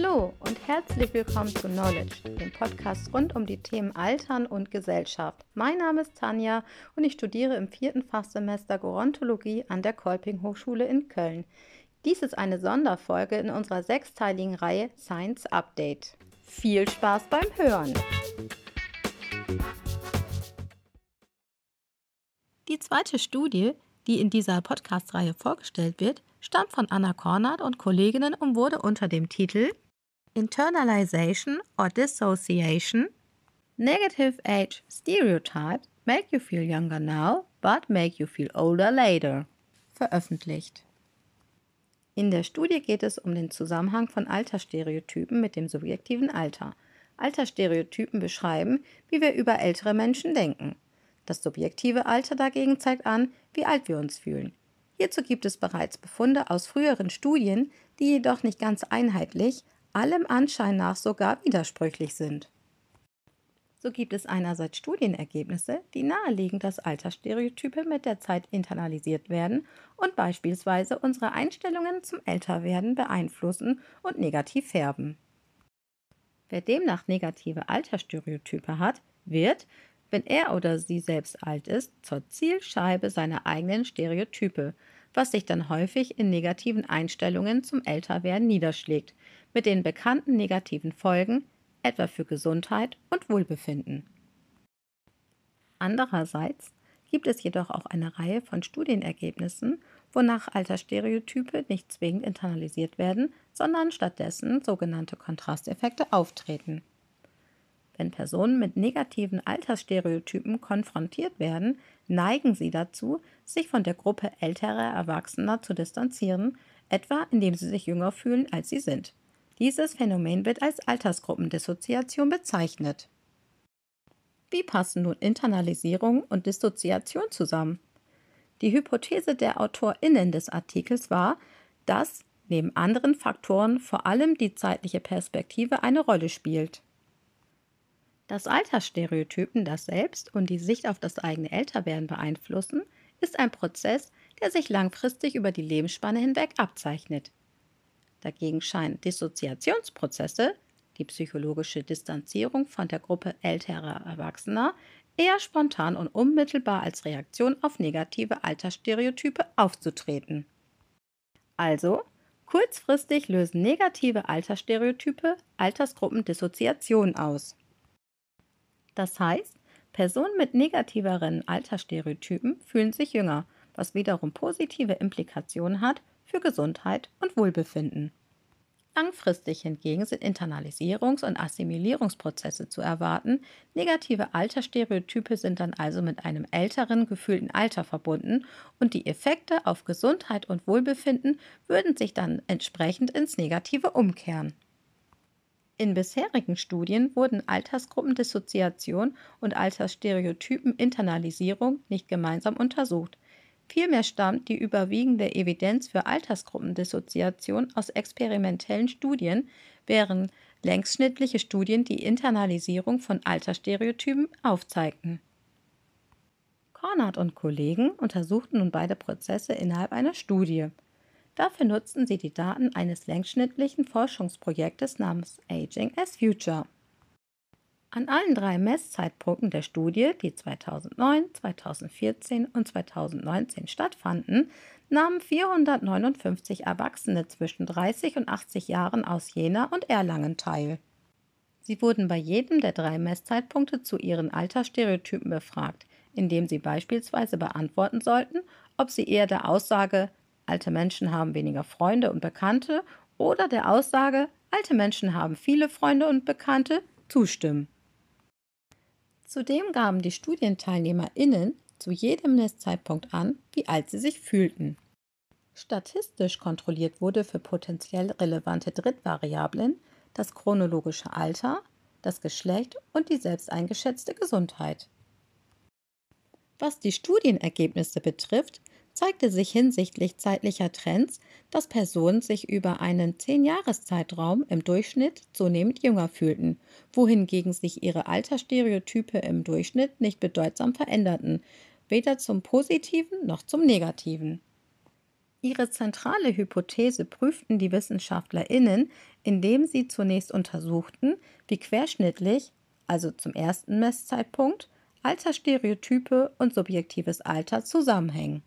Hallo und herzlich willkommen zu Knowledge, dem Podcast rund um die Themen Altern und Gesellschaft. Mein Name ist Tanja und ich studiere im vierten Fachsemester Gerontologie an der Kolping Hochschule in Köln. Dies ist eine Sonderfolge in unserer sechsteiligen Reihe Science Update. Viel Spaß beim Hören! Die zweite Studie, die in dieser Podcast-Reihe vorgestellt wird, stammt von Anna Kornert und Kolleginnen und wurde unter dem Titel Internalization or Dissociation Negative Age Stereotype Make You Feel Younger Now, but Make You Feel Older Later veröffentlicht. In der Studie geht es um den Zusammenhang von Altersstereotypen mit dem subjektiven Alter. Altersstereotypen beschreiben, wie wir über ältere Menschen denken. Das subjektive Alter dagegen zeigt an, wie alt wir uns fühlen. Hierzu gibt es bereits Befunde aus früheren Studien, die jedoch nicht ganz einheitlich, allem Anschein nach sogar widersprüchlich sind. So gibt es einerseits Studienergebnisse, die nahelegen, dass Altersstereotype mit der Zeit internalisiert werden und beispielsweise unsere Einstellungen zum Älterwerden beeinflussen und negativ färben. Wer demnach negative Altersstereotype hat, wird, wenn er oder sie selbst alt ist, zur Zielscheibe seiner eigenen Stereotype, was sich dann häufig in negativen Einstellungen zum Älterwerden niederschlägt, mit den bekannten negativen Folgen, etwa für Gesundheit und Wohlbefinden. Andererseits gibt es jedoch auch eine Reihe von Studienergebnissen, wonach Altersstereotype nicht zwingend internalisiert werden, sondern stattdessen sogenannte Kontrasteffekte auftreten. Wenn Personen mit negativen Altersstereotypen konfrontiert werden, neigen sie dazu, sich von der Gruppe älterer Erwachsener zu distanzieren, etwa indem sie sich jünger fühlen, als sie sind. Dieses Phänomen wird als Altersgruppendissoziation bezeichnet. Wie passen nun Internalisierung und Dissoziation zusammen? Die Hypothese der AutorInnen des Artikels war, dass neben anderen Faktoren vor allem die zeitliche Perspektive eine Rolle spielt. Dass Altersstereotypen das Selbst und die Sicht auf das eigene Älterwerden beeinflussen, ist ein Prozess, der sich langfristig über die Lebensspanne hinweg abzeichnet. Dagegen scheinen Dissoziationsprozesse, die psychologische Distanzierung von der Gruppe älterer Erwachsener, eher spontan und unmittelbar als Reaktion auf negative Altersstereotype aufzutreten. Also, kurzfristig lösen negative Altersstereotype Altersgruppendissoziation aus. Das heißt, Personen mit negativeren Altersstereotypen fühlen sich jünger, was wiederum positive Implikationen hat für Gesundheit und Wohlbefinden. Langfristig hingegen sind Internalisierungs- und Assimilierungsprozesse zu erwarten. Negative Altersstereotype sind dann also mit einem älteren gefühlten Alter verbunden und die Effekte auf Gesundheit und Wohlbefinden würden sich dann entsprechend ins Negative umkehren. In bisherigen Studien wurden Altersgruppendissoziation und Altersstereotypen-Internalisierung nicht gemeinsam untersucht. Vielmehr stammt die überwiegende Evidenz für Altersgruppendissoziation aus experimentellen Studien, während längsschnittliche Studien die Internalisierung von Altersstereotypen aufzeigten. Kornert und Kollegen untersuchten nun beide Prozesse innerhalb einer Studie. Dafür nutzten sie die Daten eines längsschnittlichen Forschungsprojektes namens Aging as Future. An allen drei Messzeitpunkten der Studie, die 2009, 2014 und 2019 stattfanden, nahmen 459 Erwachsene zwischen 30 und 80 Jahren aus Jena und Erlangen teil. Sie wurden bei jedem der drei Messzeitpunkte zu ihren Altersstereotypen befragt, indem sie beispielsweise beantworten sollten, ob sie eher der Aussage alte Menschen haben weniger Freunde und Bekannte oder der Aussage, alte Menschen haben viele Freunde und Bekannte, zustimmen. Zudem gaben die StudienteilnehmerInnen zu jedem Messzeitpunkt an, wie alt sie sich fühlten. Statistisch kontrolliert wurde für potenziell relevante Drittvariablen das chronologische Alter, das Geschlecht und die selbst eingeschätzte Gesundheit. Was die Studienergebnisse betrifft, zeigte sich hinsichtlich zeitlicher Trends, dass Personen sich über einen 10-Jahres-Zeitraum im Durchschnitt zunehmend jünger fühlten, wohingegen sich ihre Altersstereotype im Durchschnitt nicht bedeutsam veränderten, weder zum Positiven noch zum Negativen. Ihre zentrale Hypothese prüften die WissenschaftlerInnen, indem sie zunächst untersuchten, wie querschnittlich, also zum ersten Messzeitpunkt, Altersstereotype und subjektives Alter zusammenhängen.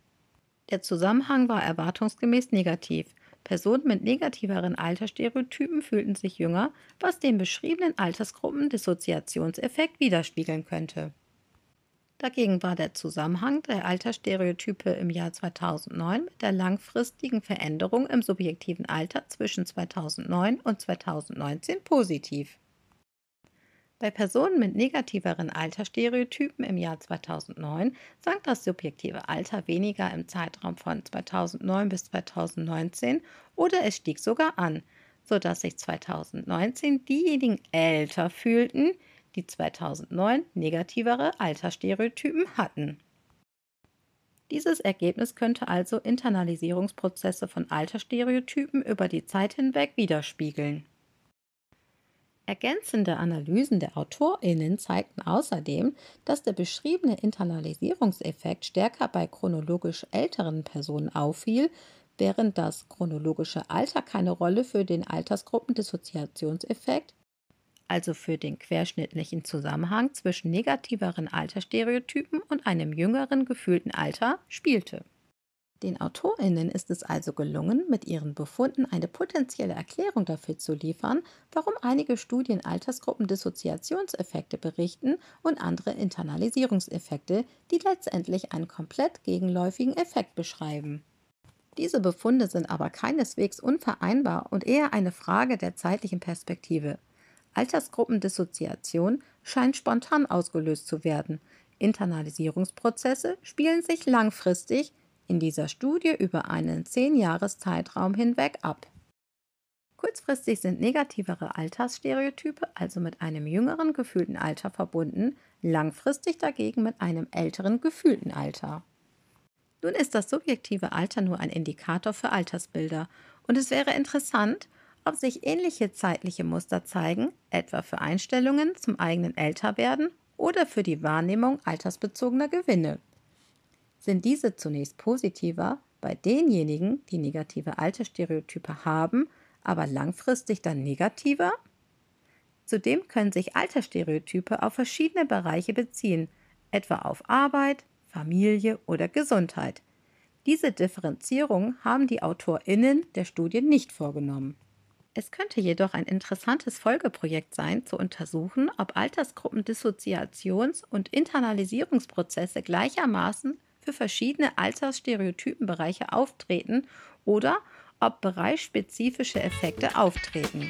Der Zusammenhang war erwartungsgemäß negativ. Personen mit negativeren Altersstereotypen fühlten sich jünger, was den beschriebenen Altersgruppen Dissoziationseffekt widerspiegeln könnte. Dagegen war der Zusammenhang der Altersstereotype im Jahr 2009 mit der langfristigen Veränderung im subjektiven Alter zwischen 2009 und 2019 positiv. Bei Personen mit negativeren Altersstereotypen im Jahr 2009 sank das subjektive Alter weniger im Zeitraum von 2009 bis 2019 oder es stieg sogar an, sodass sich 2019 diejenigen älter fühlten, die 2009 negativere Altersstereotypen hatten. Dieses Ergebnis könnte also Internalisierungsprozesse von Altersstereotypen über die Zeit hinweg widerspiegeln. Ergänzende Analysen der AutorInnen zeigten außerdem, dass der beschriebene Internalisierungseffekt stärker bei chronologisch älteren Personen auffiel, während das chronologische Alter keine Rolle für den Altersgruppendissoziationseffekt also für den querschnittlichen Zusammenhang zwischen negativeren Altersstereotypen und einem jüngeren gefühlten Alter spielte. Den Autorinnen ist es also gelungen, mit ihren Befunden eine potenzielle Erklärung dafür zu liefern, warum einige Studien Altersgruppendissoziationseffekte berichten und andere Internalisierungseffekte, die letztendlich einen komplett gegenläufigen Effekt beschreiben. Diese Befunde sind aber keineswegs unvereinbar und eher eine Frage der zeitlichen Perspektive. Altersgruppendissoziation scheint spontan ausgelöst zu werden. Internalisierungsprozesse spielen sich langfristig in dieser Studie über einen 10-Jahres-Zeitraum hinweg ab. Kurzfristig sind negativere Altersstereotype also mit einem jüngeren gefühlten Alter verbunden, langfristig dagegen mit einem älteren gefühlten Alter. Nun ist das subjektive Alter nur ein Indikator für Altersbilder und es wäre interessant, ob sich ähnliche zeitliche Muster zeigen, etwa für Einstellungen zum eigenen Älterwerden oder für die Wahrnehmung altersbezogener Gewinne. Sind diese zunächst positiver bei denjenigen, die negative Altersstereotype haben, aber langfristig dann negativer? Zudem können sich Altersstereotype auf verschiedene Bereiche beziehen, etwa auf Arbeit, Familie oder Gesundheit. Diese Differenzierung haben die AutorInnen der Studie nicht vorgenommen. Es könnte jedoch ein interessantes Folgeprojekt sein, zu untersuchen, ob Altersgruppen Dissoziations- und Internalisierungsprozesse gleichermaßen für verschiedene Altersstereotypenbereiche auftreten oder ob bereichsspezifische Effekte auftreten.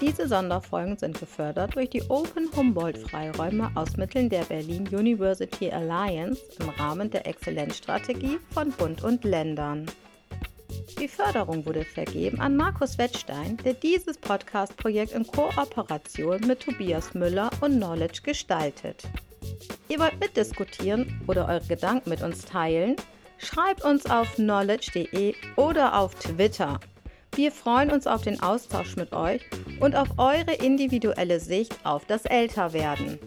Diese Sonderfolgen sind gefördert durch die Open Humboldt-Freiräume aus Mitteln der Berlin University Alliance im Rahmen der Exzellenzstrategie von Bund und Ländern. Die Förderung wurde vergeben an Markus Wettstein, der dieses Podcast-Projekt in Kooperation mit Tobias Müller und Knowledge gestaltet. Ihr wollt mitdiskutieren oder eure Gedanken mit uns teilen? Schreibt uns auf knowledge.de oder auf Twitter. Wir freuen uns auf den Austausch mit euch und auf eure individuelle Sicht auf das Älterwerden.